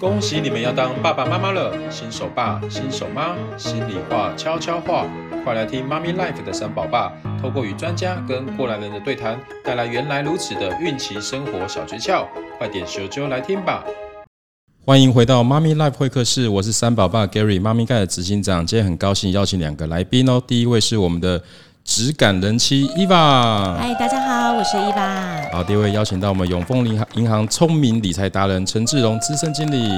恭喜你们要当爸爸妈妈了，新手爸、新手妈，心里话、悄悄话，快来听妈咪 life 的三宝爸，透过与专家跟过来人的对谈，带来原来如此的孕期生活小诀窍，快点咻啾来听吧！欢迎回到妈咪 life 会客室，我是三宝爸 Gary，妈咪盖的执行长，今天很高兴邀请两个来宾哦，第一位是我们的。质感人妻伊娃嗨，大家好，我是伊娃。好，第一位邀请到我们永丰银行银行聪明理财达人陈志荣资深经理。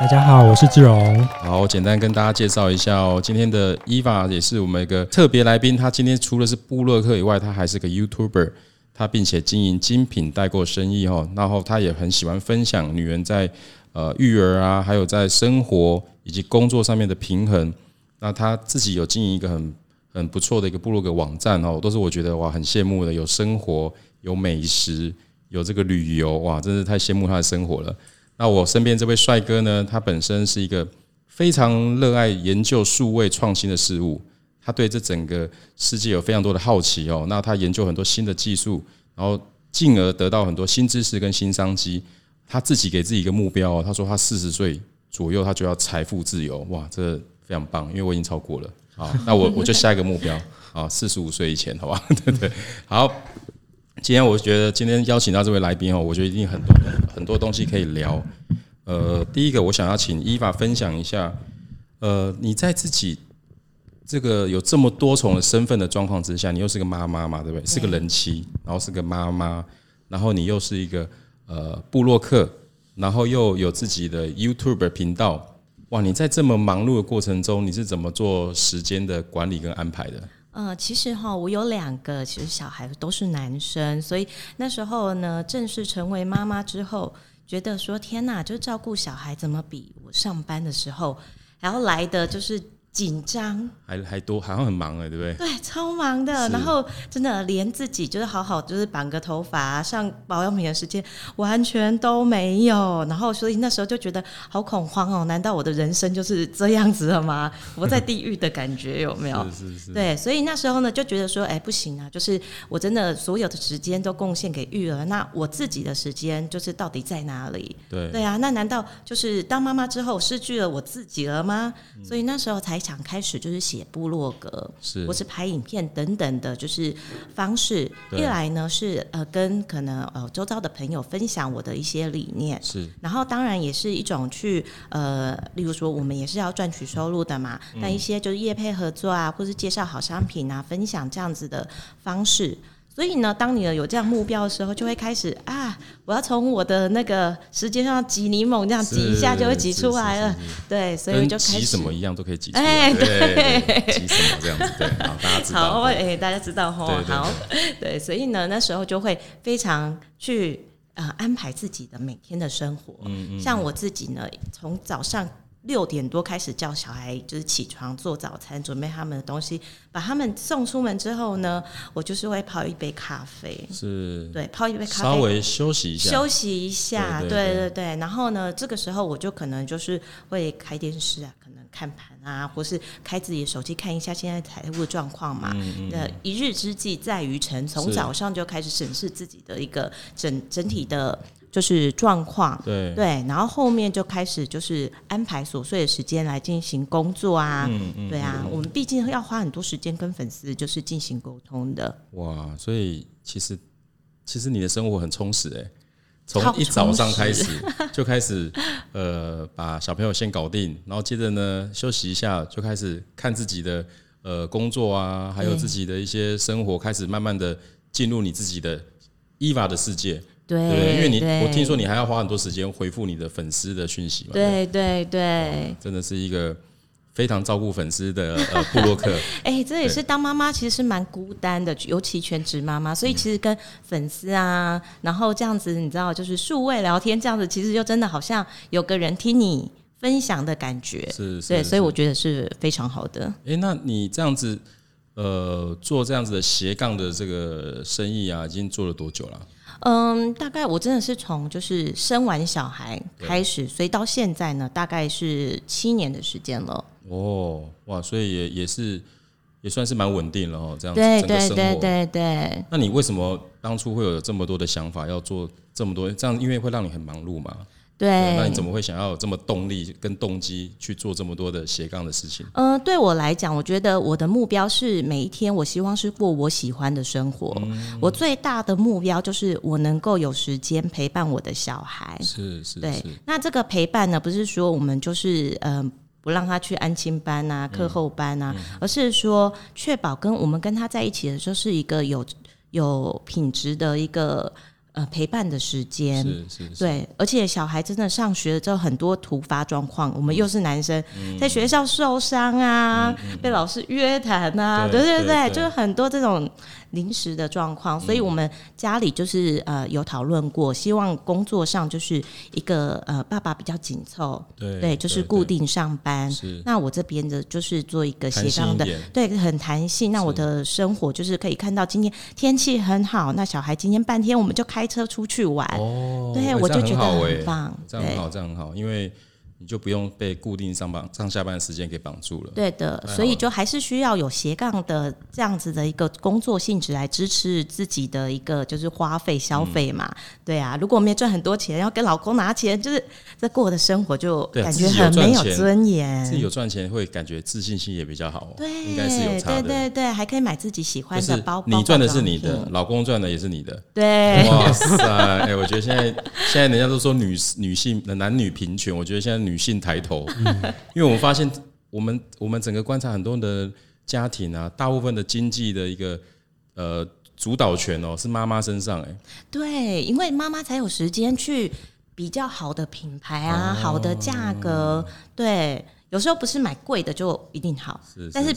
大家好，我是志荣。好，我简单跟大家介绍一下哦，今天的伊娃也是我们一个特别来宾。他今天除了是布洛克以外，他还是个 YouTuber，他并且经营精品代购生意哦。然后他也很喜欢分享女人在呃育儿啊，还有在生活以及工作上面的平衡。那他自己有经营一个很。很不错的一个部落格网站哦，都是我觉得哇很羡慕的，有生活，有美食，有这个旅游，哇，真是太羡慕他的生活了。那我身边这位帅哥呢，他本身是一个非常热爱研究数位创新的事物，他对这整个世界有非常多的好奇哦。那他研究很多新的技术，然后进而得到很多新知识跟新商机。他自己给自己一个目标哦，他说他四十岁左右他就要财富自由，哇，这非常棒，因为我已经超过了。好，那我我就下一个目标啊，四十五岁以前，好吧？对对，好。今天我觉得今天邀请到这位来宾哦，我觉得一定很多很多东西可以聊。呃，第一个我想要请 Eva 分享一下，呃，你在自己这个有这么多重的身份的状况之下，你又是个妈妈嘛，对不对？是个人妻，然后是个妈妈，然后你又是一个呃布洛克，然后又有自己的 YouTube 频道。哇，你在这么忙碌的过程中，你是怎么做时间的管理跟安排的？呃，其实哈，我有两个，其实小孩都是男生，所以那时候呢，正式成为妈妈之后，觉得说天哪，就照顾小孩怎么比我上班的时候还要来的就是。紧张，还还多，好像很忙哎，对不对？对，超忙的。然后真的连自己就是好好就是绑个头发、上保养品的时间完全都没有。然后所以那时候就觉得好恐慌哦，难道我的人生就是这样子了吗？我在地狱的感觉有没有？是是是。对，所以那时候呢就觉得说，哎，不行啊，就是我真的所有的时间都贡献给育儿，那我自己的时间就是到底在哪里？对对啊，那难道就是当妈妈之后失去了我自己了吗？嗯、所以那时候才。想开始就是写部落格，是或是拍影片等等的，就是方式。一来呢是呃跟可能呃周遭的朋友分享我的一些理念，是。然后当然也是一种去呃，例如说我们也是要赚取收入的嘛，那、嗯、一些就是业配合作啊，或是介绍好商品啊，分享这样子的方式。所以呢，当你有这样目标的时候，就会开始啊，我要从我的那个时间上挤柠檬，这样挤一下就会挤出来了。对，所以就开始挤什么一样都可以挤出来。哎，对，挤什么这样子？对，好，大家知道。好，哎，大家知道哈。好，对，所以呢，那时候就会非常去呃安排自己的每天的生活。嗯嗯。像我自己呢，从早上。六点多开始叫小孩，就是起床做早餐，准备他们的东西，把他们送出门之后呢，我就是会泡一杯咖啡，是对，泡一杯咖啡，稍微休息一下，休息一下，对对对。然后呢，这个时候我就可能就是会开电视啊，可能看盘啊，或是开自己的手机看一下现在财务状况嘛。嗯嗯。一日之计在于晨，从早上就开始审视自己的一个整整体的。就是状况，对。对，然后后面就开始就是安排琐碎的时间来进行工作啊，嗯嗯，对啊，嗯、我们毕竟要花很多时间跟粉丝就是进行沟通的。哇，所以其实其实你的生活很充实哎，从一早上开始就开始呃把小朋友先搞定，然后接着呢休息一下，就开始看自己的呃工作啊，还有自己的一些生活，开始慢慢的进入你自己的 Eva 的世界。对，因为你我听说你还要花很多时间回复你的粉丝的讯息嘛。对对对，真的是一个非常照顾粉丝的呃布洛克。哎，这也是当妈妈其实是蛮孤单的，尤其全职妈妈，所以其实跟粉丝啊，然后这样子你知道，就是数位聊天这样子，其实就真的好像有个人听你分享的感觉。是，是，对，所以我觉得是非常好的。哎，那你这样子呃做这样子的斜杠的这个生意啊，已经做了多久了？嗯，大概我真的是从就是生完小孩开始，所以到现在呢，大概是七年的时间了。哦，哇，所以也也是也算是蛮稳定了哦，这样子。对对对对对。那你为什么当初会有这么多的想法要做这么多？这样因为会让你很忙碌嘛？对，那你怎么会想要有这么动力跟动机去做这么多的斜杠的事情？嗯、呃，对我来讲，我觉得我的目标是每一天，我希望是过我喜欢的生活。嗯、我最大的目标就是我能够有时间陪伴我的小孩。是是，对。是那这个陪伴呢，不是说我们就是嗯、呃，不让他去安亲班啊、课后班啊，嗯、而是说确保跟我们跟他在一起的时候是一个有有品质的一个。呃，陪伴的时间是是是，对，而且小孩真的上学了之后很多突发状况，我们又是男生，嗯、在学校受伤啊，被老师约谈啊，对对对，对，就是很多这种。临时的状况，所以我们家里就是呃有讨论过，希望工作上就是一个呃爸爸比较紧凑，对，对，就是固定上班。是，那我这边的就是做一个协商的，对，很弹性。那我的生活就是可以看到今天天气很好，那小孩今天半天我们就开车出去玩。哦，对，我就觉得很棒，这样很好，这样很好，因为。你就不用被固定上班上下班的时间给绑住了。对的，所以就还是需要有斜杠的这样子的一个工作性质来支持自己的一个就是花费消费嘛。嗯、对啊，如果我们也赚很多钱，要跟老公拿钱，就是这过的生活就感觉很没有尊严。自己有赚钱会感觉自信心也比较好。对，应该是有差的。对对对，还可以买自己喜欢的包包。你赚的是你的，老公赚的也是你的。对。哇塞！哎、欸，我觉得现在现在人家都说女女性的男女平权，我觉得现在女性抬头。嗯，因为我们发现，我们我们整个观察很多的家庭啊，大部分的经济的一个呃主导权哦，是妈妈身上哎。对，因为妈妈才有时间去比较好的品牌啊，哦、好的价格。对，有时候不是买贵的就一定好，是，是，是，但是。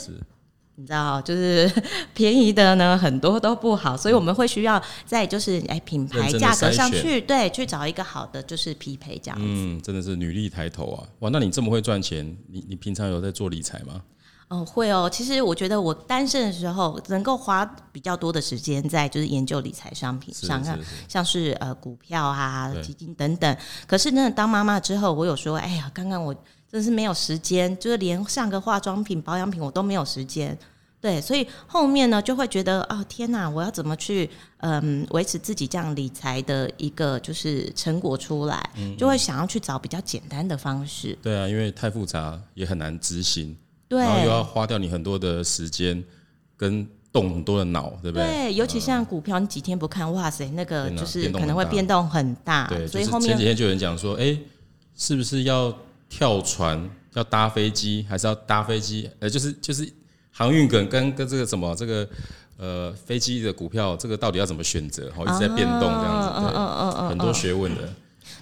你知道，就是 便宜的呢，很多都不好，所以我们会需要在就是哎品牌价格上去对去找一个好的就是匹配这样子。嗯，真的是女力抬头啊！哇，那你这么会赚钱，你你平常有在做理财吗？哦，会哦。其实我觉得我单身的时候能够花比较多的时间在就是研究理财商品上，像像是呃股票啊、基金等等。可是呢，当妈妈之后，我有说，哎呀，刚刚我。真是没有时间，就是连上个化妆品、保养品我都没有时间。对，所以后面呢就会觉得，哦天哪，我要怎么去嗯维持自己这样理财的一个就是成果出来，嗯嗯，就会想要去找比较简单的方式。对啊，因为太复杂也很难执行，对，然后又要花掉你很多的时间跟动很多的脑，对不对？对，尤其像股票，你几天不看，哇塞，那个就是可能会变动很大。对，所以后面前几天就有人讲说，哎，是不是要？跳船要搭飞机，还是要搭飞机？呃，就是就是航运梗跟跟这个什么这个呃飞机的股票，这个到底要怎么选择？好，一直在变动这样子，对，嗯嗯嗯，很多学问的。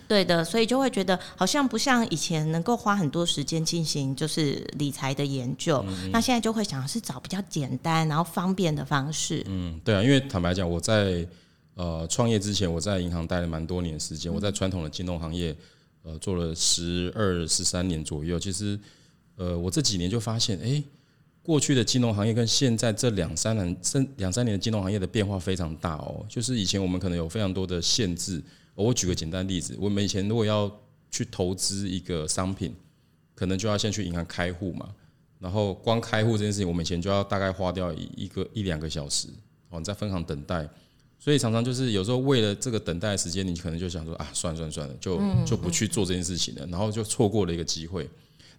对的，所以就会觉得好像不像以前能够花很多时间进行就是理财的研究，嗯、那现在就会想是找比较简单然后方便的方式。嗯，对啊，因为坦白讲，我在呃创业之前，我在银行待了蛮多年时间，我在传统的金融行业。呃，做了十二十三年左右，其实，呃，我这几年就发现，哎，过去的金融行业跟现在这两三年、三两三年的金融行业的变化非常大哦。就是以前我们可能有非常多的限制，我举个简单例子，我们以前如果要去投资一个商品，可能就要先去银行开户嘛，然后光开户这件事情，我们以前就要大概花掉一个一两个小时，哦，你在分行等待。所以常常就是有时候为了这个等待的时间，你可能就想说啊，算了算了算了，就就不去做这件事情了，然后就错过了一个机会。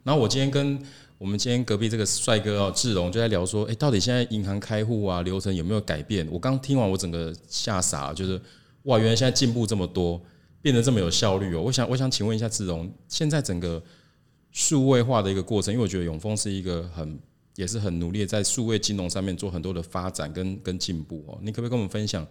然后我今天跟我们今天隔壁这个帅哥哦，志荣就在聊说，诶，到底现在银行开户啊流程有没有改变？我刚听完，我整个吓傻了，就是哇，原来现在进步这么多，变得这么有效率哦。我想我想请问一下志荣，现在整个数位化的一个过程，因为我觉得永丰是一个很也是很努力在数位金融上面做很多的发展跟跟进步哦。你可不可以跟我们分享？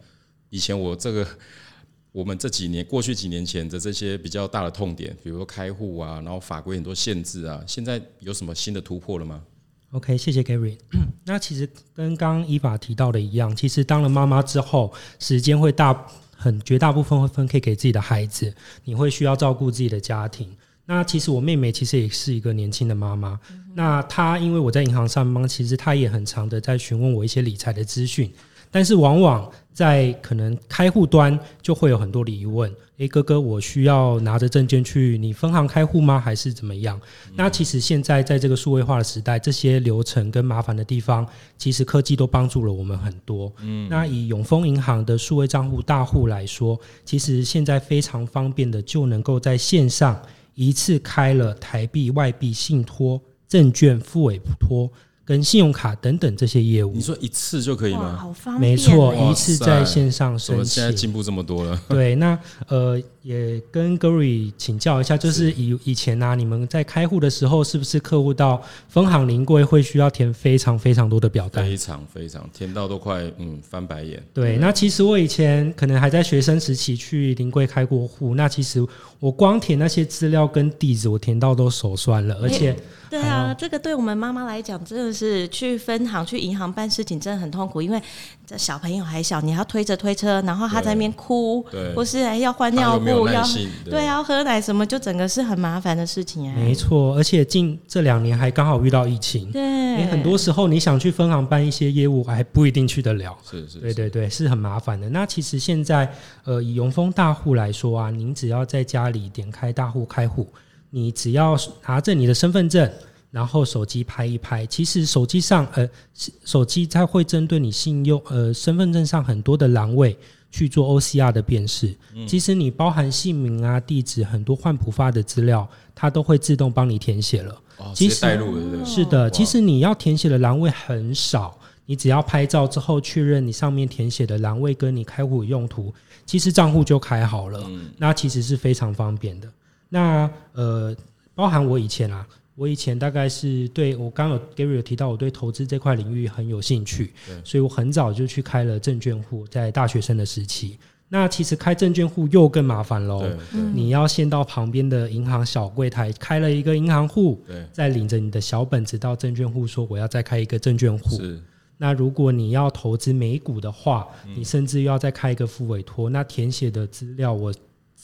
以前我这个，我们这几年过去几年前的这些比较大的痛点，比如说开户啊，然后法规很多限制啊，现在有什么新的突破了吗？OK，谢谢 Gary。那其实跟刚刚依法提到的一样，其实当了妈妈之后，时间会大很绝大部分会分配给自己的孩子，你会需要照顾自己的家庭。那其实我妹妹其实也是一个年轻的妈妈，那她因为我在银行上班，其实她也很常的在询问我一些理财的资讯。但是往往在可能开户端就会有很多的疑问。诶，哥哥，我需要拿着证件去你分行开户吗？还是怎么样？嗯、那其实现在在这个数位化的时代，这些流程跟麻烦的地方，其实科技都帮助了我们很多。嗯，那以永丰银行的数位账户大户来说，其实现在非常方便的就能够在线上一次开了台币、外币、信托、证券、付委托。跟信用卡等等这些业务，你说一次就可以吗？好方便，没错，一次在线上申请。现在进步这么多了。对，那呃，也跟 Gary 请教一下，就是以以前呢、啊，你们在开户的时候，是不是客户到分行临柜会需要填非常非常多的表单？非常非常，填到都快嗯翻白眼。对，对那其实我以前可能还在学生时期去临柜开过户，那其实我光填那些资料跟地址，我填到都手酸了，而且。欸对啊，这个对我们妈妈来讲，真的是去分行、去银行办事情，真的很痛苦。因为这小朋友还小，你要推着推车，然后他在那边哭，或是要换尿布，要对，要喝奶什么，就整个是很麻烦的事情哎。没错，而且近这两年还刚好遇到疫情，对，你很多时候你想去分行办一些业务，还不一定去得了。是是，是，对对对，是很麻烦的。那其实现在，呃，以永丰大户来说啊，您只要在家里点开大户开户。你只要拿着你的身份证，然后手机拍一拍，其实手机上呃，手机它会针对你信用呃身份证上很多的栏位去做 OCR 的辨识。嗯、其实你包含姓名啊、地址很多换普发的资料，它都会自动帮你填写了。哦，其实带入的是的，其实你要填写的栏位很少，你只要拍照之后确认你上面填写的栏位跟你开户用途，其实账户就开好了。嗯、那其实是非常方便的。那呃，包含我以前啊，我以前大概是对我刚刚有 Gary 有提到，我对投资这块领域很有兴趣，所以我很早就去开了证券户，在大学生的时期。那其实开证券户又更麻烦喽，你要先到旁边的银行小柜台开了一个银行户，再领着你的小本子到证券户说我要再开一个证券户。那如果你要投资美股的话，你甚至要再开一个副委托，那填写的资料我。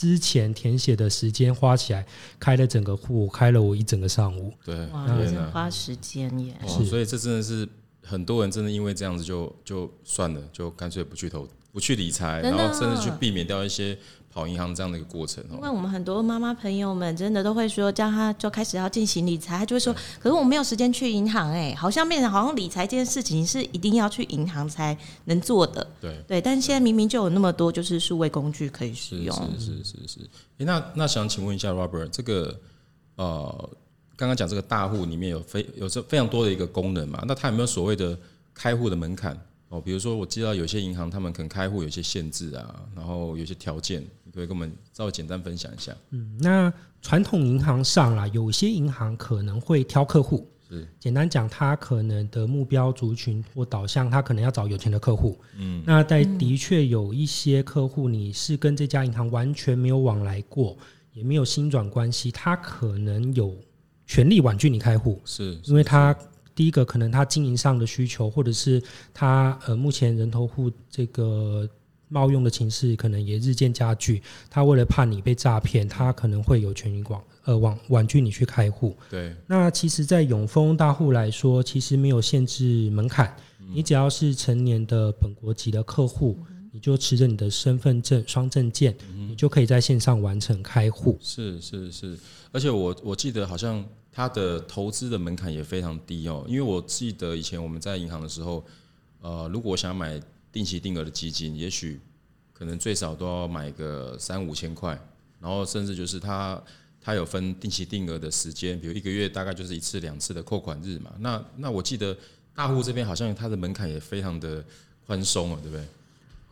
之前填写的时间花起来，开了整个户，开了我一整个上午。对，哇，真的花时间耶。是，所以这真的是很多人真的因为这样子就就算了，就干脆不去投，不去理财，然后甚至去避免掉一些。跑银行这样的一个过程，因为我们很多妈妈朋友们真的都会说，叫他就开始要进行理财，他就会说，可是我没有时间去银行，哎，好像变成好像理财这件事情是一定要去银行才能做的，对。对，但是现在明明就有那么多就是数位工具可以使用，是是是是，哎，那那想请问一下 Robert，这个呃，刚刚讲这个大户里面有非有这非常多的一个功能嘛，那它有没有所谓的开户的门槛？哦，比如说我知道有些银行他们可能开户有些限制啊，然后有些条件，你可以跟我们稍微简单分享一下。嗯，那传统银行上啦，有些银行可能会挑客户，是简单讲，他可能的目标族群或导向，他可能要找有钱的客户。嗯，那在的确有一些客户，你是跟这家银行完全没有往来过，也没有新转关系，他可能有权利婉拒你开户，是因为他。第一个可能他经营上的需求，或者是他呃目前人头户这个冒用的情势，可能也日渐加剧。他为了怕你被诈骗，他可能会有权利广呃婉婉拒你去开户。对。那其实，在永丰大户来说，其实没有限制门槛，你只要是成年的本国籍的客户，你就持着你的身份证双证件，你就可以在线上完成开户。是是是，而且我我记得好像。它的投资的门槛也非常低哦，因为我记得以前我们在银行的时候，呃，如果我想买定期定额的基金，也许可能最少都要买个三五千块，然后甚至就是它它有分定期定额的时间，比如一个月大概就是一次两次的扣款日嘛。那那我记得大户这边好像它的门槛也非常的宽松啊，对不对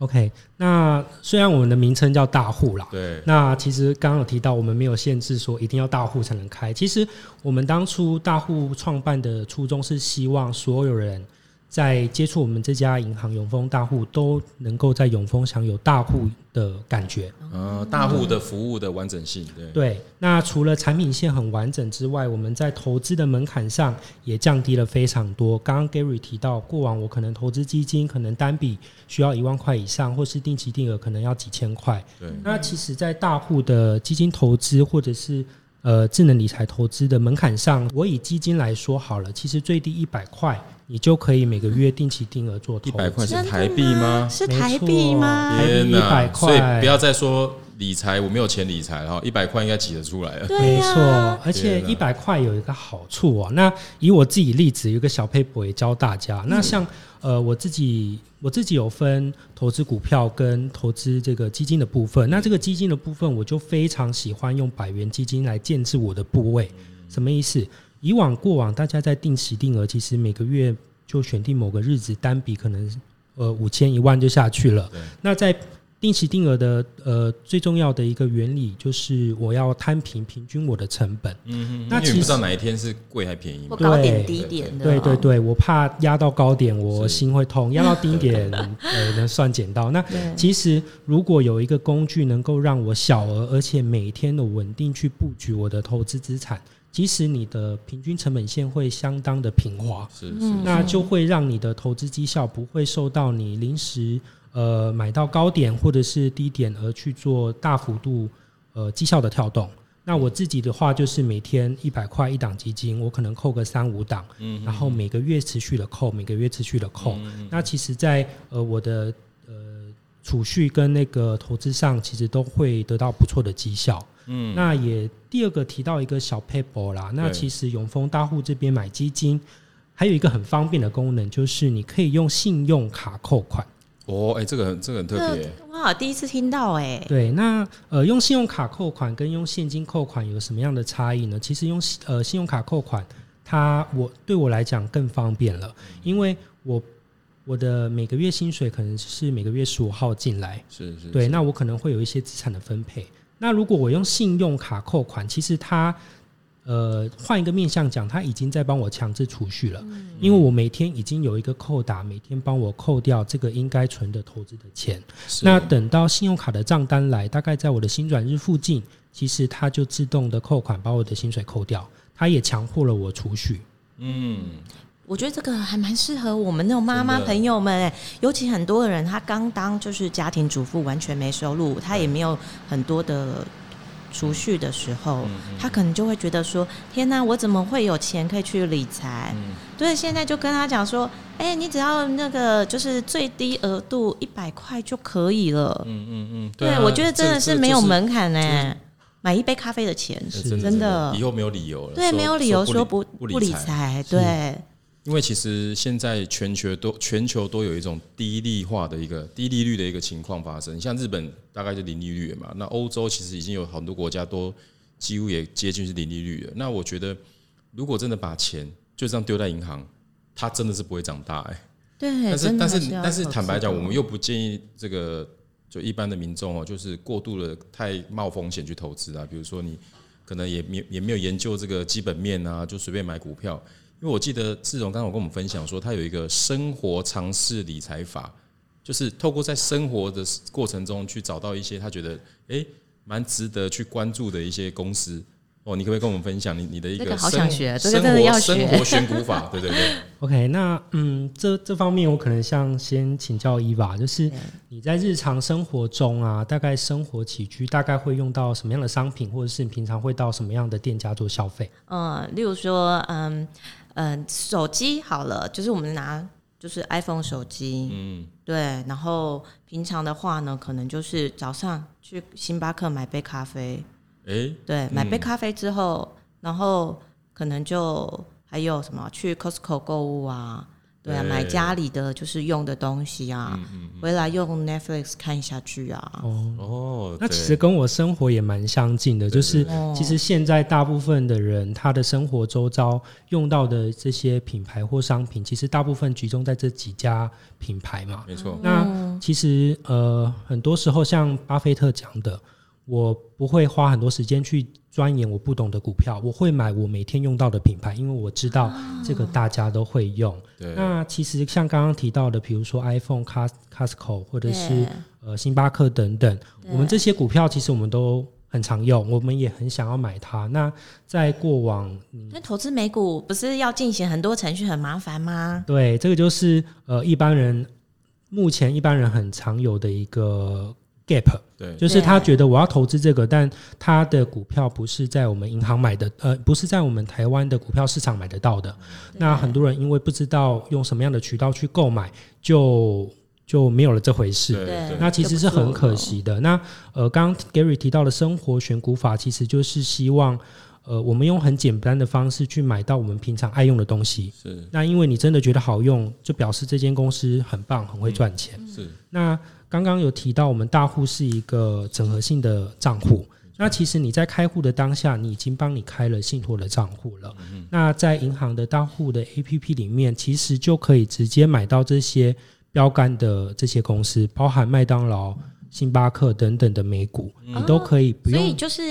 ？OK，那虽然我们的名称叫大户啦，对，那其实刚刚有提到，我们没有限制说一定要大户才能开。其实我们当初大户创办的初衷是希望所有人。在接触我们这家银行永丰大户，都能够在永丰享有大户的感觉。呃，大户的服务的完整性，对。对，那除了产品线很完整之外，我们在投资的门槛上也降低了非常多。刚刚 Gary 提到，过往我可能投资基金，可能单笔需要一万块以上，或是定期定额可能要几千块。对。那其实，在大户的基金投资或者是呃智能理财投资的门槛上，我以基金来说好了，其实最低一百块。你就可以每个月定期定额做投资。一百块是台币吗？是台币吗？天哪！一百块，所以不要再说理财，我没有钱理财，然后一百块应该挤得出来了。没错，而且一百块有一个好处哦。那以我自己例子，有一个小撇步也教大家。那像呃，我自己我自己有分投资股票跟投资这个基金的部分。那这个基金的部分，我就非常喜欢用百元基金来建置我的部位。什么意思？以往过往，大家在定期定额，其实每个月就选定某个日子，单笔可能呃五千一万就下去了。那在定期定额的呃最重要的一个原理，就是我要摊平平均我的成本。嗯嗯。那其实不知道哪一天是贵还便宜吗？高点低点的。对对对，我怕压到高点我心会痛，压到低点 呃能算捡到。那其实如果有一个工具能够让我小额而且每天的稳定去布局我的投资资产。即使你的平均成本线会相当的平滑，是是，那就会让你的投资绩效不会受到你临时呃买到高点或者是低点而去做大幅度呃绩效的跳动。那我自己的话就是每天一百块一档基金，我可能扣个三五档，嗯，然后每个月持续的扣，每个月持续的扣。那其实在呃我的呃储蓄跟那个投资上，其实都会得到不错的绩效。嗯，那也第二个提到一个小 paper 啦。那其实永丰大户这边买基金，还有一个很方便的功能，就是你可以用信用卡扣款。哦，哎、欸，这个很这个很特别。哇，第一次听到哎、欸。对，那呃，用信用卡扣款跟用现金扣款有什么样的差异呢？其实用呃信用卡扣款，它我对我来讲更方便了，因为我我的每个月薪水可能是每个月十五号进来，是是，是。对，那我可能会有一些资产的分配。那如果我用信用卡扣款，其实它，呃，换一个面向讲，它已经在帮我强制储蓄了，因为我每天已经有一个扣打，每天帮我扣掉这个应该存的投资的钱。那等到信用卡的账单来，大概在我的薪转日附近，其实它就自动的扣款，把我的薪水扣掉，它也强迫了我储蓄。嗯。我觉得这个还蛮适合我们那种妈妈朋友们，哎，尤其很多人他刚当就是家庭主妇，完全没收入，他也没有很多的储蓄的时候，他可能就会觉得说：天哪，我怎么会有钱可以去理财？对，现在就跟他讲说：哎，你只要那个就是最低额度一百块就可以了。嗯嗯嗯，对，我觉得真的是没有门槛呢，买一杯咖啡的钱是真的，以后没有理由了。对，没有理由说不不理财，对。因为其实现在全球都全球都有一种低利化的一个低利率的一个情况发生，像日本大概就零利率嘛，那欧洲其实已经有很多国家都几乎也接近是零利率了。那我觉得，如果真的把钱就这样丢在银行，它真的是不会长大哎、欸。对，但是但是但是坦白讲，我们又不建议这个就一般的民众哦，就是过度的太冒风险去投资啊。比如说你可能也没也没有研究这个基本面啊，就随便买股票。因为我记得志荣刚刚有跟我们分享说，他有一个生活常识理财法，就是透过在生活的过程中去找到一些他觉得诶蛮值得去关注的一些公司哦，你可不可以跟我们分享你你的一个好想学，这个真的要学生活选股法，对对对。OK，那嗯，这这方面我可能像先请教 Eva，就是你在日常生活中啊，大概生活起居大概会用到什么样的商品，或者是你平常会到什么样的店家做消费？嗯，例如说嗯。嗯，手机好了，就是我们拿就是 iPhone 手机，嗯，对。然后平常的话呢，可能就是早上去星巴克买杯咖啡，诶，对，买杯咖啡之后，然后可能就还有什么去 Costco 购物啊。对啊，买家里的就是用的东西啊，回来用 Netflix 看一下剧啊。哦哦，那其实跟我生活也蛮相近的，就是其实现在大部分的人他的生活周遭用到的这些品牌或商品，其实大部分集中在这几家品牌嘛。没错。那其实呃，很多时候像巴菲特讲的，我不会花很多时间去。钻研我不懂的股票，我会买我每天用到的品牌，因为我知道这个大家都会用。对。那其实像刚刚提到的，比如说 iPhone、Costco 或者是呃星巴克等等，我们这些股票其实我们都很常用，我们也很想要买它。那在过往，那投资美股不是要进行很多程序很麻烦吗？对，这个就是呃一般人目前一般人很常有的一个。gap，对，就是他觉得我要投资这个，但他的股票不是在我们银行买的，呃，不是在我们台湾的股票市场买得到的。那很多人因为不知道用什么样的渠道去购买，就就没有了这回事。对，那其实是很可惜的。那呃，刚刚 Gary 提到的生活选股法，其实就是希望。呃，我们用很简单的方式去买到我们平常爱用的东西。是。那因为你真的觉得好用，就表示这间公司很棒，很会赚钱。是。那刚刚有提到，我们大户是一个整合性的账户。那其实你在开户的当下，你已经帮你开了信托的账户了。那在银行的大户的 APP 里面，其实就可以直接买到这些标杆的这些公司，包含麦当劳、星巴克等等的美股，你都可以不用。所以就是。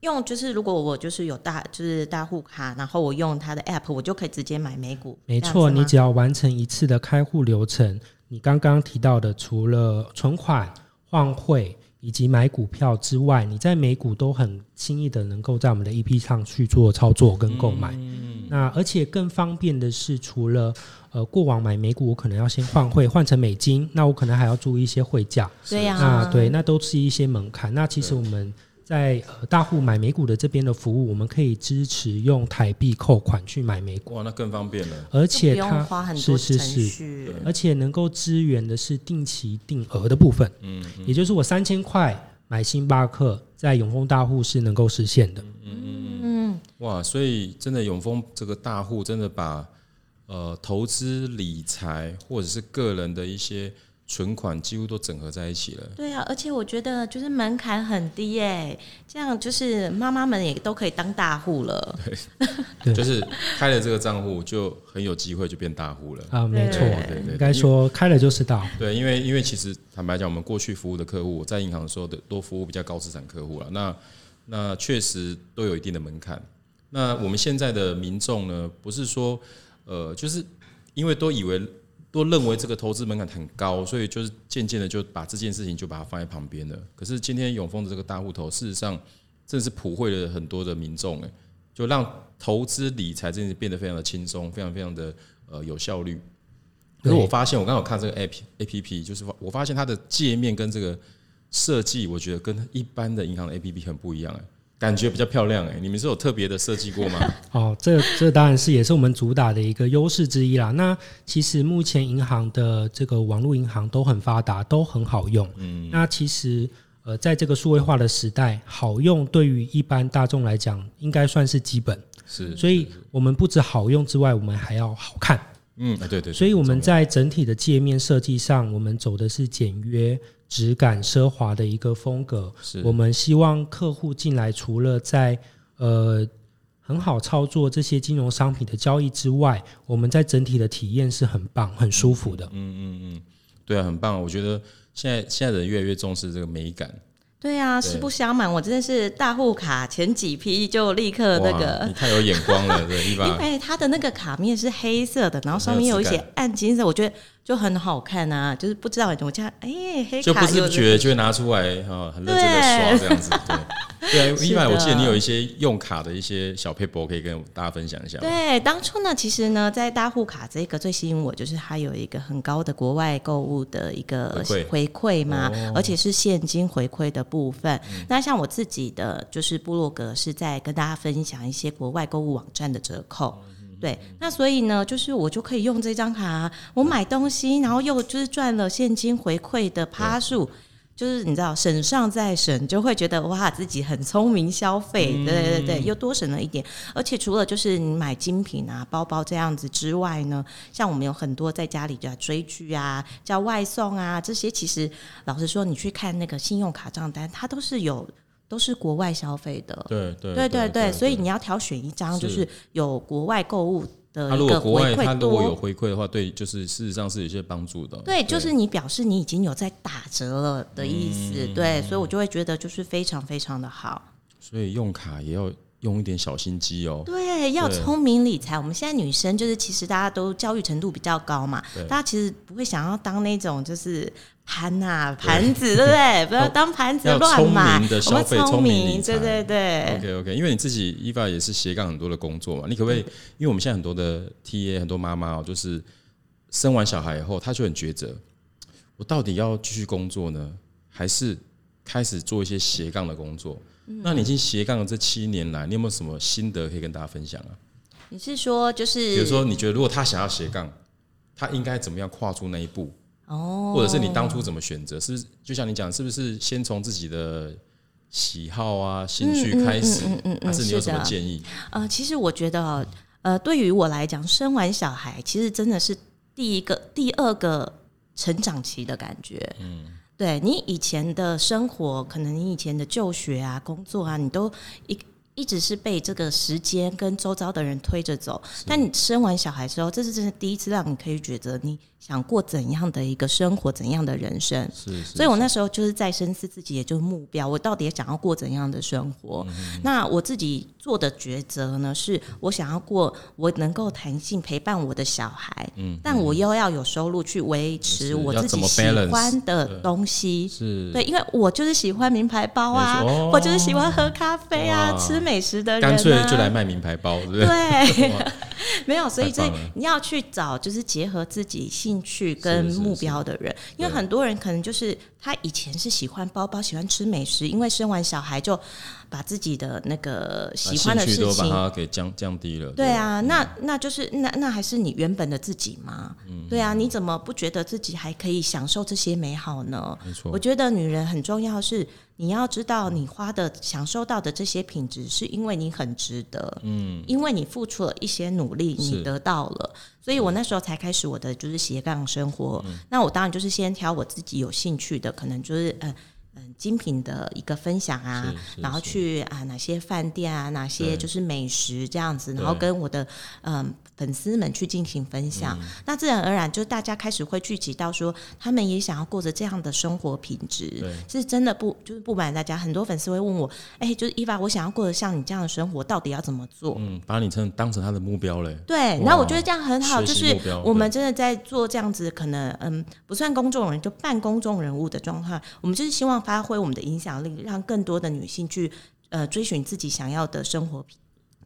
用就是如果我就是有大就是大户卡，然后我用它的 app，我就可以直接买美股。没错，你只要完成一次的开户流程，你刚刚提到的除了存款、换汇以及买股票之外，你在美股都很轻易的能够在我们的 EP 上去做操作跟购买。嗯、那而且更方便的是，除了呃过往买美股，我可能要先换汇换成美金，那我可能还要注意一些汇价。对呀，那对，那都是一些门槛。那其实我们。在呃大户买美股的这边的服务，我们可以支持用台币扣款去买美股。哇，那更方便了。而且它是是是，而且能够支援的是定期定额的部分。嗯，也就是我三千块买星巴克，在永丰大户是能够实现的。嗯嗯嗯。哇，所以真的永丰这个大户真的把呃投资理财或者是个人的一些。存款几乎都整合在一起了。对啊，而且我觉得就是门槛很低耶，这样就是妈妈们也都可以当大户了。对，就是开了这个账户就很有机会就变大户了。啊，没错，对对，应该说开了就是大户。对，因为因为其实坦白讲，我们过去服务的客户在银行的时候的都服务比较高资产客户了，那那确实都有一定的门槛。那我们现在的民众呢，不是说呃，就是因为都以为。都认为这个投资门槛很高，所以就是渐渐的就把这件事情就把它放在旁边了。可是今天永丰的这个大户头，事实上真的是普惠了很多的民众，哎，就让投资理财这件事变得非常的轻松，非常非常的呃有效率。可是我发现，我刚好看这个 app A P P，就是我发现它的界面跟这个设计，我觉得跟一般的银行的 A P P 很不一样，哎。感觉比较漂亮哎，你们是有特别的设计过吗？哦，这这当然是也是我们主打的一个优势之一啦。那其实目前银行的这个网络银行都很发达，都很好用。嗯，那其实呃，在这个数位化的时代，好用对于一般大众来讲，应该算是基本。是，所以我们不止好用之外，我们还要好看。嗯，对对，对。所以我们在整体的界面设计上，我们走的是简约。质感奢华的一个风格，是我们希望客户进来，除了在呃很好操作这些金融商品的交易之外，我们在整体的体验是很棒、很舒服的。嗯嗯嗯，对啊，很棒。我觉得现在现在的人越来越重视这个美感。对啊，实不相瞒，我真的是大户卡前几批就立刻那个，你太有眼光了，对，因为它的那个卡面是黑色的，然后上面有一些暗金色，我觉得。就很好看啊，就是不知道怎么讲，哎、欸，黑卡就不自觉就会拿出来哈，很认真的刷这样子，对对啊。另外，我记得你有一些用卡的一些小撇步可以跟大家分享一下。对，当初呢，其实呢，在大户卡这个最吸引我，就是它有一个很高的国外购物的一个回馈嘛，而且是现金回馈的部分。嗯、那像我自己的就是部落格是在跟大家分享一些国外购物网站的折扣。对，那所以呢，就是我就可以用这张卡，我买东西，然后又就是赚了现金回馈的趴数，就是你知道省上再省，就会觉得哇，自己很聪明消费，对对对，又多省了一点。而且除了就是你买精品啊、包包这样子之外呢，像我们有很多在家里就要追剧啊、叫外送啊这些，其实老实说，你去看那个信用卡账单，它都是有。都是国外消费的，对对对对对，所以你要挑选一张就是有国外购物的一个回馈多。如果有回馈的话，对，就是事实上是有些帮助的。对，就是你表示你已经有在打折了的意思，对，所以我就会觉得就是非常非常的好。所以用卡也要用一点小心机哦。对，要聪明理财。我们现在女生就是其实大家都教育程度比较高嘛，大家其实不会想要当那种就是。盘呐，盘子，对不对？不要当盘子乱买。聪明的消费，聪明对对对。OK OK，因为你自己 Eva 也是斜杠很多的工作嘛，你可不可以？因为我们现在很多的 TA 很多妈妈哦，就是生完小孩以后，她就很抉择，我到底要继续工作呢，还是开始做一些斜杠的工作。嗯、那你已经斜杠了这七年来，你有没有什么心得可以跟大家分享啊？你是说就是，比如说你觉得如果他想要斜杠，他应该怎么样跨出那一步？哦，或者是你当初怎么选择？是就像你讲，是不是先从自己的喜好啊、兴趣开始？嗯嗯，嗯，嗯，嗯，还是你有什么建议？呃，其实我觉得，呃，对于我来讲，生完小孩其实真的是第一个、第二个成长期的感觉。嗯，对你以前的生活，可能你以前的就学啊、工作啊，你都一。一直是被这个时间跟周遭的人推着走，但你生完小孩之后，这是真的第一次让你可以觉得你想过怎样的一个生活，怎样的人生。是，是，是，所以我那时候就是在深思自己，也就是目标，我到底想要过怎样的生活？嗯、那我自己做的抉择呢，是我想要过我能够弹性陪伴我的小孩，嗯，但我又要有收入去维持我自己喜欢的东西。是，对，因为我就是喜欢名牌包啊，我就是喜欢喝咖啡啊，吃美食的人、啊，干脆就来卖名牌包，对不对？对，没有，所以这你要去找，就是结合自己兴趣跟目标的人，因为很多人可能就是他以前是喜欢包包，喜欢吃美食，因为生完小孩就把自己的那个喜欢的事情、啊、都把它给降降低了。对啊，那那就是那那还是你原本的自己吗？嗯，对啊，你怎么不觉得自己还可以享受这些美好呢？没错，我觉得女人很重要是。你要知道，你花的、享受到的这些品质，是因为你很值得，嗯，因为你付出了一些努力，你得到了，所以我那时候才开始我的就是斜杠生活。嗯、那我当然就是先挑我自己有兴趣的，可能就是嗯嗯精品的一个分享啊，然后去啊哪些饭店啊，哪些就是美食这样子，然后跟我的嗯。粉丝们去进行分享，嗯、那自然而然就大家开始会聚集到说，他们也想要过着这样的生活品质。是真的不就是不瞒大家，很多粉丝会问我，哎、欸，就是 Eva，我想要过着像你这样的生活，到底要怎么做？嗯，把你成当成他的目标嘞。对，然后我觉得这样很好，就是我们真的在做这样子，可能嗯不算公众人，就半公众人物的状态，我们就是希望发挥我们的影响力，让更多的女性去呃追寻自己想要的生活品。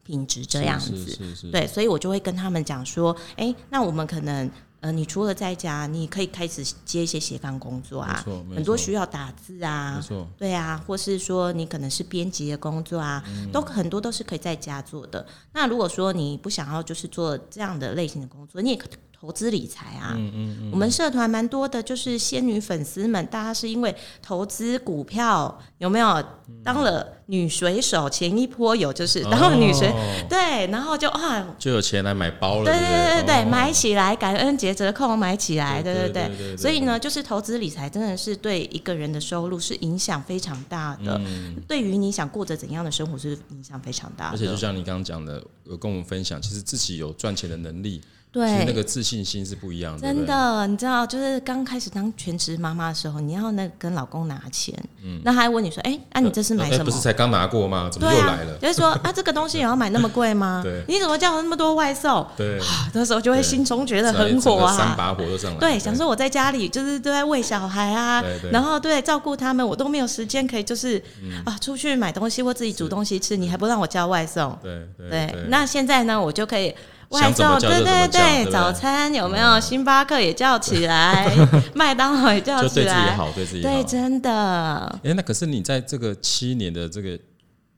品质这样子，对，所以我就会跟他们讲说，哎、欸，那我们可能，呃，你除了在家，你可以开始接一些斜杠工作啊，很多需要打字啊，对啊，或是说你可能是编辑的工作啊，嗯、都很多都是可以在家做的。那如果说你不想要就是做这样的类型的工作，你也可。投资理财啊，嗯嗯嗯、我们社团蛮多的，就是仙女粉丝们，大家是因为投资股票有没有当了女水手？前一波有就是当了女水，哦、对，然后就啊就有钱来买包了，对对对对对，哦、买起来感恩节折扣买起来，对对对，所以呢，就是投资理财真的是对一个人的收入是影响非常大的，嗯、对于你想过着怎样的生活是影响非常大的。而且就像你刚刚讲的，有跟我们分享，其实自己有赚钱的能力。对，那个自信心是不一样的。真的，你知道，就是刚开始当全职妈妈的时候，你要那跟老公拿钱，嗯，那还问你说，哎，那你这是买什么？不是才刚拿过吗？怎么又来了？就是说，啊，这个东西也要买那么贵吗？对，你怎么叫那么多外送？对，那时候就会心中觉得很火啊，三把火都上来。对，想说我在家里就是都在喂小孩啊，然后对照顾他们，我都没有时间可以就是啊出去买东西或自己煮东西吃，你还不让我叫外送？对对，那现在呢，我就可以。外送，对对对，早餐有没有？星巴克也叫起来，麦当劳也叫起来，对自己好，对自己好，对，真的。哎，那可是你在这个七年的这个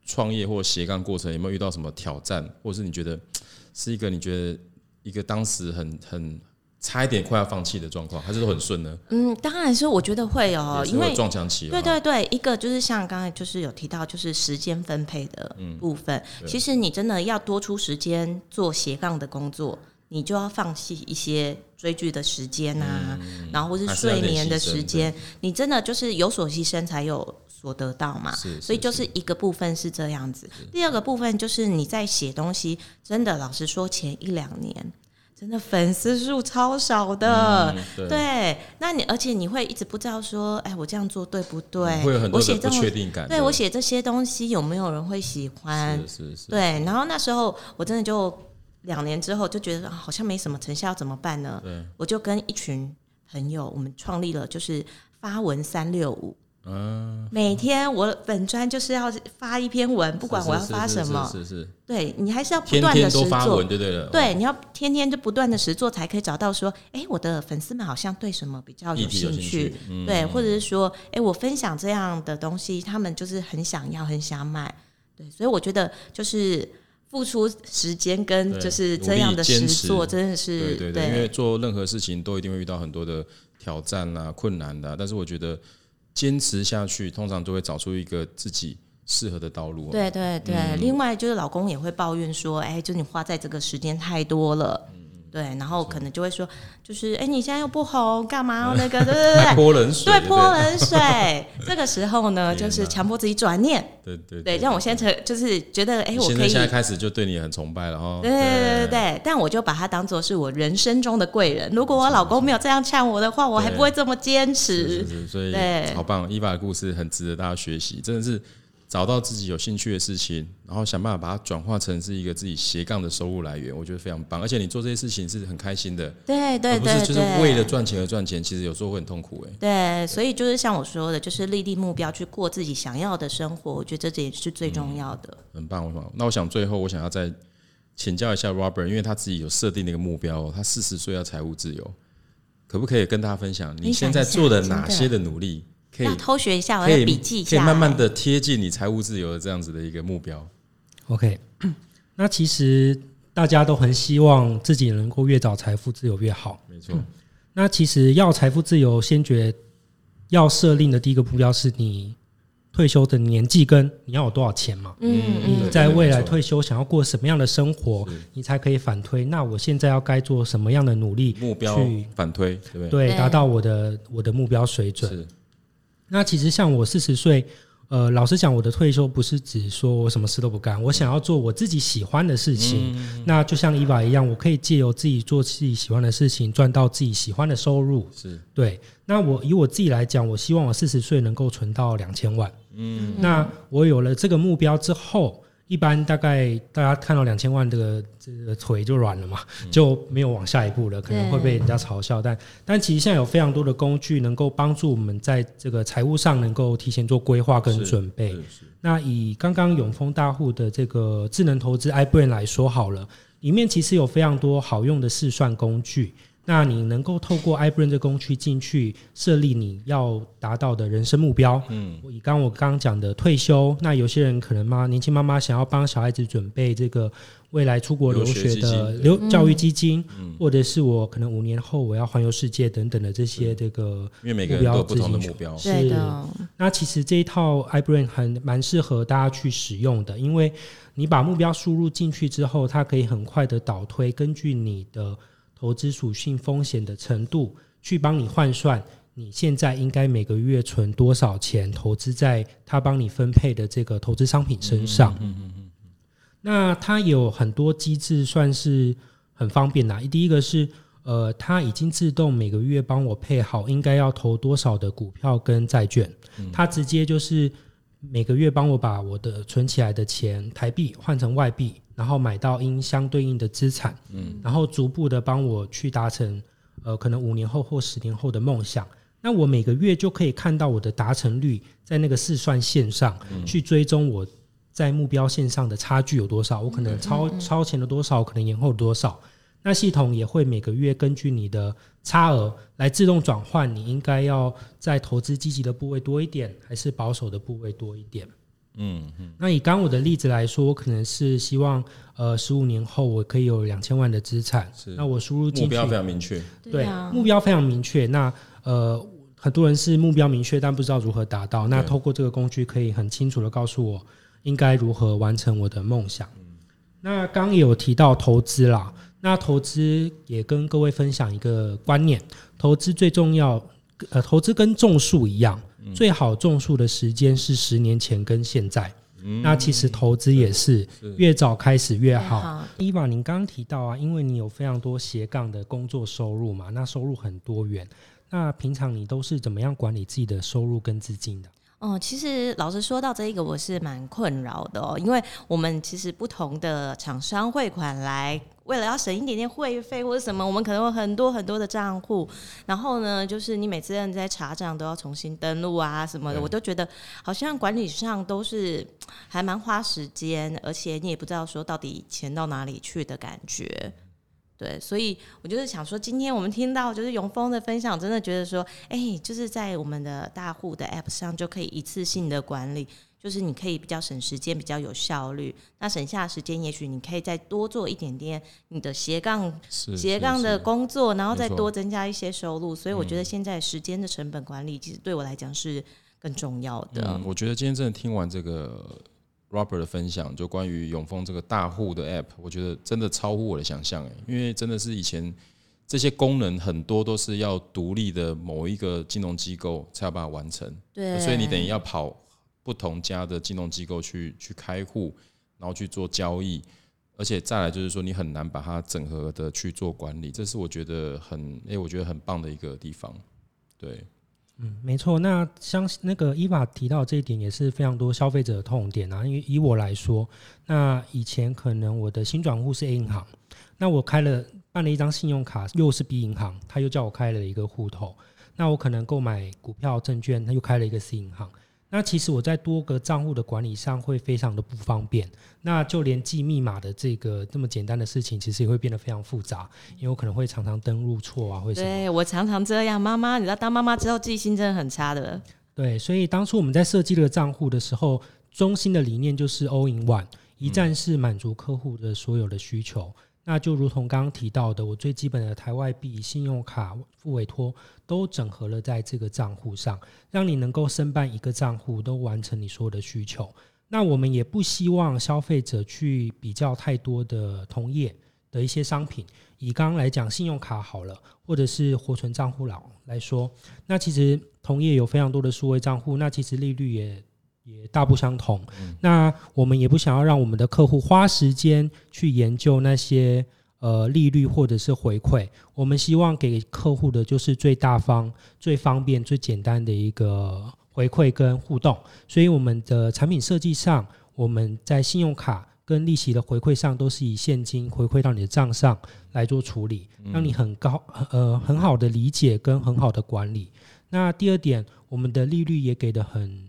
创业或斜杠过程，有没有遇到什么挑战，或是你觉得 是一个你觉得 一个当时很很。差一点快要放弃的状况，还是都很顺呢？嗯，当然是我觉得会哦，因为撞墙期。对对对，一个就是像刚才就是有提到，就是时间分配的部分。嗯、其实你真的要多出时间做斜杠的工作，你就要放弃一些追剧的时间啊，嗯、然后或是睡眠的时间。你真的就是有所牺牲，才有所得到嘛。是，是，所以就是一个部分是这样子。第二个部分就是你在写东西，真的老实说，前一两年。真的粉丝数超少的，嗯、对，对，那你而且你会一直不知道说，哎，我这样做对不对？会有很多的不确定感。对，对我写这些东西有没有人会喜欢？是是是。对，然后那时候我真的就两年之后就觉得好像没什么成效，怎么办呢？对，我就跟一群朋友，我们创立了就是发文三六五。嗯，每天我本专就是要发一篇文，不管我要发什么，是是，对你还是要不断的实做，对对了，对，你要天天就不断的实做，才可以找到说，哎，我的粉丝们好像对什么比较有兴趣，对，或者是说，哎，我分享这样的东西，他们就是很想要，很想买，对，所以我觉得就是付出时间跟就是这样的实做，真的是对对对，对，因为做任何事情都一定会遇到很多的挑战啊、困难的、啊，但是我觉得。坚持下去，通常都会找出一个自己适合的道路。对对对，嗯、另外就是老公也会抱怨说：“哎，就你花在这个时间太多了。嗯”对，然后可能就会说：“就是哎，你现在又不红，干嘛要那个？”对对对，泼冷水，对，泼冷水。这个时候呢，就是强迫自己转念。对对对，让我现在就是觉得，哎，我可以现在开始就对你很崇拜了哈。对对对对对，但我就把他当做是我人生中的贵人。如果我老公没有这样呛我的话，我还不会这么坚持。是是，所以好棒，伊娃的故事很值得大家学习，真的是。找到自己有兴趣的事情，然后想办法把它转化成是一个自己斜杠的收入来源，我觉得非常棒。而且你做这些事情是很开心的，对对对，不是就是为了赚钱而赚钱，其实有时候会很痛苦哎。对，所以就是像我说的，就是立定目标去过自己想要的生活，我觉得这点是最重要的。嗯、很棒，很棒。那我想最后我想要再请教一下 Robert，因为他自己有设定那个目标，他四十岁要财务自由，可不可以跟大家分享你现在做的哪些的努力？可以偷学一下，我要笔记一下，可以慢慢的贴近你财务自由的这样子的一个目标。OK，那其实大家都很希望自己能够越早财富自由越好。没错。那其实要财富自由，先决要设定的第一个目标是你退休的年纪跟你要有多少钱嘛？嗯，你在未来退休想要过什么样的生活，你才可以反推。那我现在要该做什么样的努力？目标去反推，对不对？对，达到我的我的目标水准。那其实像我四十岁，呃，老实讲，我的退休不是指说我什么事都不干，我想要做我自己喜欢的事情。嗯、那就像伊娃一样，我可以借由自己做自己喜欢的事情，赚到自己喜欢的收入。是对。那我以我自己来讲，我希望我四十岁能够存到两千万。嗯。那我有了这个目标之后。一般大概大家看到两千万这个这个腿就软了嘛，就没有往下一步了，可能会被人家嘲笑。但但其实现在有非常多的工具能够帮助我们在这个财务上能够提前做规划跟准备。那以刚刚永丰大户的这个智能投资 iBrain 来说好了，里面其实有非常多好用的试算工具。那你能够透过 iBrain 这工具进去设立你要达到的人生目标。嗯，以刚我刚刚讲的退休，那有些人可能妈年轻妈妈想要帮小孩子准备这个未来出国留学的留教育基金，或者是我可能五年后我要环游世界等等的这些这个目标，因为每个人都有不同的目标。是的。那其实这一套 iBrain 很蛮适合大家去使用的，因为你把目标输入进去之后，它可以很快的导推，根据你的。投资属性风险的程度，去帮你换算，你现在应该每个月存多少钱，投资在他帮你分配的这个投资商品身上。嗯嗯嗯。那它有很多机制，算是很方便的。第一个是，呃，它已经自动每个月帮我配好应该要投多少的股票跟债券，它直接就是每个月帮我把我的存起来的钱台币换成外币。然后买到应相对应的资产，嗯，然后逐步的帮我去达成，呃，可能五年后或十年后的梦想。那我每个月就可以看到我的达成率在那个试算线上，去追踪我在目标线上的差距有多少，我可能超超前了多少，可能延后多少。那系统也会每个月根据你的差额来自动转换，你应该要在投资积极的部位多一点，还是保守的部位多一点？嗯嗯，那以刚我的例子来说，我可能是希望，呃，十五年后我可以有两千万的资产。是，那我输入进去目标非常明确，对，目标非常明确。那呃，很多人是目标明确，但不知道如何达到。那透过这个工具，可以很清楚的告诉我应该如何完成我的梦想。那刚也有提到投资啦，那投资也跟各位分享一个观念：投资最重要，呃，投资跟种树一样。最好种树的时间是十年前跟现在，嗯、那其实投资也是越早开始越好。伊娃，您刚刚提到啊，因为你有非常多斜杠的工作收入嘛，那收入很多元，那平常你都是怎么样管理自己的收入跟资金的？哦，其实老实说到这一个，我是蛮困扰的哦，因为我们其实不同的厂商汇款来，为了要省一点点会费或者什么，我们可能有很多很多的账户，然后呢，就是你每次在查账都要重新登录啊什么的，我都觉得好像管理上都是还蛮花时间，而且你也不知道说到底钱到哪里去的感觉。对，所以我就是想说，今天我们听到就是永峰的分享，真的觉得说，哎，就是在我们的大户的 App 上就可以一次性的管理，就是你可以比较省时间，比较有效率。那省下的时间，也许你可以再多做一点点你的斜杠斜杠的工作，然后再多增加一些收入。所以我觉得现在时间的成本管理，其实对我来讲是更重要的。嗯，我觉得今天真的听完这个。Robert 的分享，就关于永丰这个大户的 App，我觉得真的超乎我的想象诶，因为真的是以前这些功能很多都是要独立的某一个金融机构才有办法完成，对，所以你等于要跑不同家的金融机构去去开户，然后去做交易，而且再来就是说你很难把它整合的去做管理，这是我觉得很诶，我觉得很棒的一个地方，对。嗯，没错。那像那个伊法提到这一点也是非常多消费者的痛点啊。因为以我来说，那以前可能我的新转户是 A 银行，那我开了办了一张信用卡，又是 B 银行，他又叫我开了一个户头。那我可能购买股票证券，他又开了一个 C 银行。那其实我在多个账户的管理上会非常的不方便，那就连记密码的这个这么简单的事情，其实也会变得非常复杂，因为我可能会常常登录错啊，会什么？对，我常常这样。妈妈，你知道当妈妈之后记性真的很差的。对，所以当初我们在设计这个账户的时候，中心的理念就是 All in One，一站式满足客户的所有的需求。嗯那就如同刚刚提到的，我最基本的台外币、信用卡、付委托都整合了在这个账户上，让你能够申办一个账户都完成你所有的需求。那我们也不希望消费者去比较太多的同业的一些商品。以刚刚来讲，信用卡好了，或者是活存账户老来说，那其实同业有非常多的数位账户，那其实利率也。也大不相同。那我们也不想要让我们的客户花时间去研究那些呃利率或者是回馈。我们希望给客户的就是最大方、最方便、最简单的一个回馈跟互动。所以我们的产品设计上，我们在信用卡跟利息的回馈上，都是以现金回馈到你的账上来做处理，让你很高呃很好的理解跟很好的管理。那第二点，我们的利率也给的很。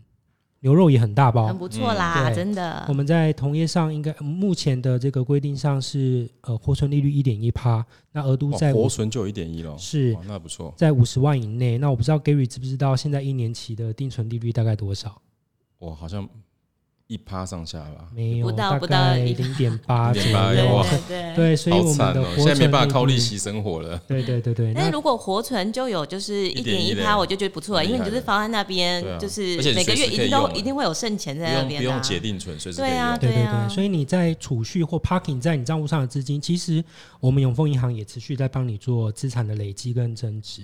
牛肉也很大包，很不错啦，真的。我们在同业上应该目前的这个规定上是呃活存利率一点一趴，那额度在活存就有一点一了，是那不错，在五十万以内。那我不知道 Gary 知不知道现在一年期的定存利率大概多少？我好像。一趴上下吧，没有，不到不到零点八，零点八，对对，所以我们的活存现在没办法靠利息生活了。对对对对，但如果活存就有就是一点一趴，我就觉得不错了，因为你就是放在那边，就是每个月一定都一定会有剩钱在那边，不用解定存，随时。对啊，对对对，所以你在储蓄或 parking 在你账户上的资金，其实我们永丰银行也持续在帮你做资产的累积跟增值。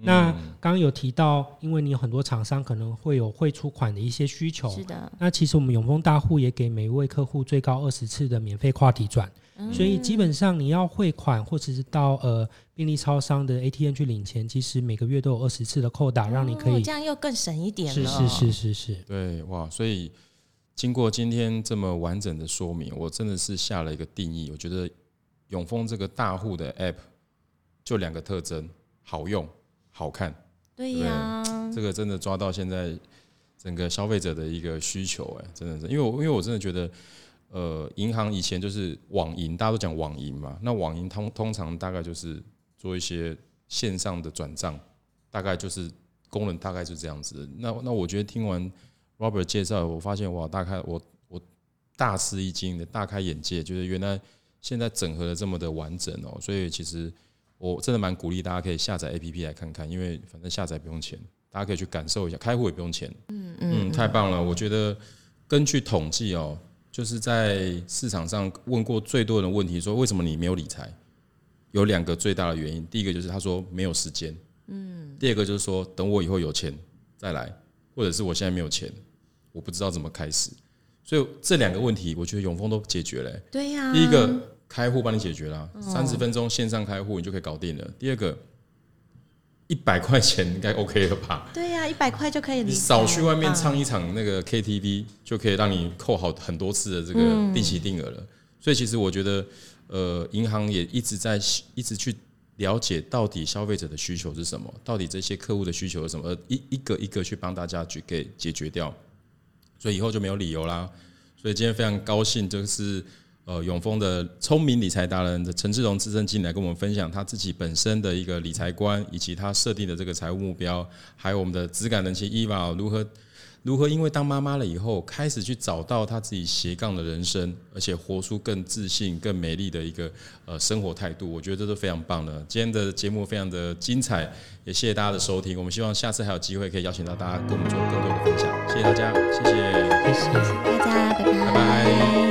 那刚刚有提到，因为你有很多厂商可能会有汇出款的一些需求，是的。那其实我们永丰大户也给每一位客户最高二十次的免费跨体转，嗯、所以基本上你要汇款或者是到呃便利超商的 ATM 去领钱，其实每个月都有二十次的扣打，让你可以、哦、这样又更省一点了。是是是是是，对哇！所以经过今天这么完整的说明，我真的是下了一个定义，我觉得永丰这个大户的 App 就两个特征，好用。好看，对呀，这个真的抓到现在整个消费者的一个需求，哎，真的是，因为我因为我真的觉得，呃，银行以前就是网银，大家都讲网银嘛，那网银通通常大概就是做一些线上的转账，大概就是功能大概是这样子。那那我觉得听完 Robert 介绍，我发现哇，大概我我大吃一惊的，大开眼界，就是原来现在整合的这么的完整哦，所以其实。我真的蛮鼓励大家可以下载 APP 来看看，因为反正下载不用钱，大家可以去感受一下，开户也不用钱。嗯嗯，太棒了！我觉得根据统计哦，就是在市场上问过最多人的问题，说为什么你没有理财？有两个最大的原因，第一个就是他说没有时间，嗯，第二个就是说等我以后有钱再来，或者是我现在没有钱，我不知道怎么开始。所以这两个问题，我觉得永丰都解决了。对呀，第一个。开户帮你解决啦，三十分钟线上开户你就可以搞定了。第二个，一百块钱应该 OK 了吧？对呀、啊，一百块就可以。你少去外面唱一场那个 KTV，就可以让你扣好很多次的这个定期定额了。嗯、所以其实我觉得，呃，银行也一直在一直去了解到底消费者的需求是什么，到底这些客户的需求是什么，一一个一个去帮大家去给解决掉。所以以后就没有理由啦。所以今天非常高兴，就是。呃，永丰的聪明理财达人的陈志荣资深经理来跟我们分享他自己本身的一个理财观，以及他设定的这个财务目标，还有我们的质感人气 Eva 如何如何因为当妈妈了以后，开始去找到他自己斜杠的人生，而且活出更自信、更美丽的一个呃生活态度。我觉得这都非常棒的。今天的节目非常的精彩，也谢谢大家的收听。我们希望下次还有机会可以邀请到大家跟我们做更多的分享。谢谢大家，谢谢，谢谢大家，拜拜。拜拜。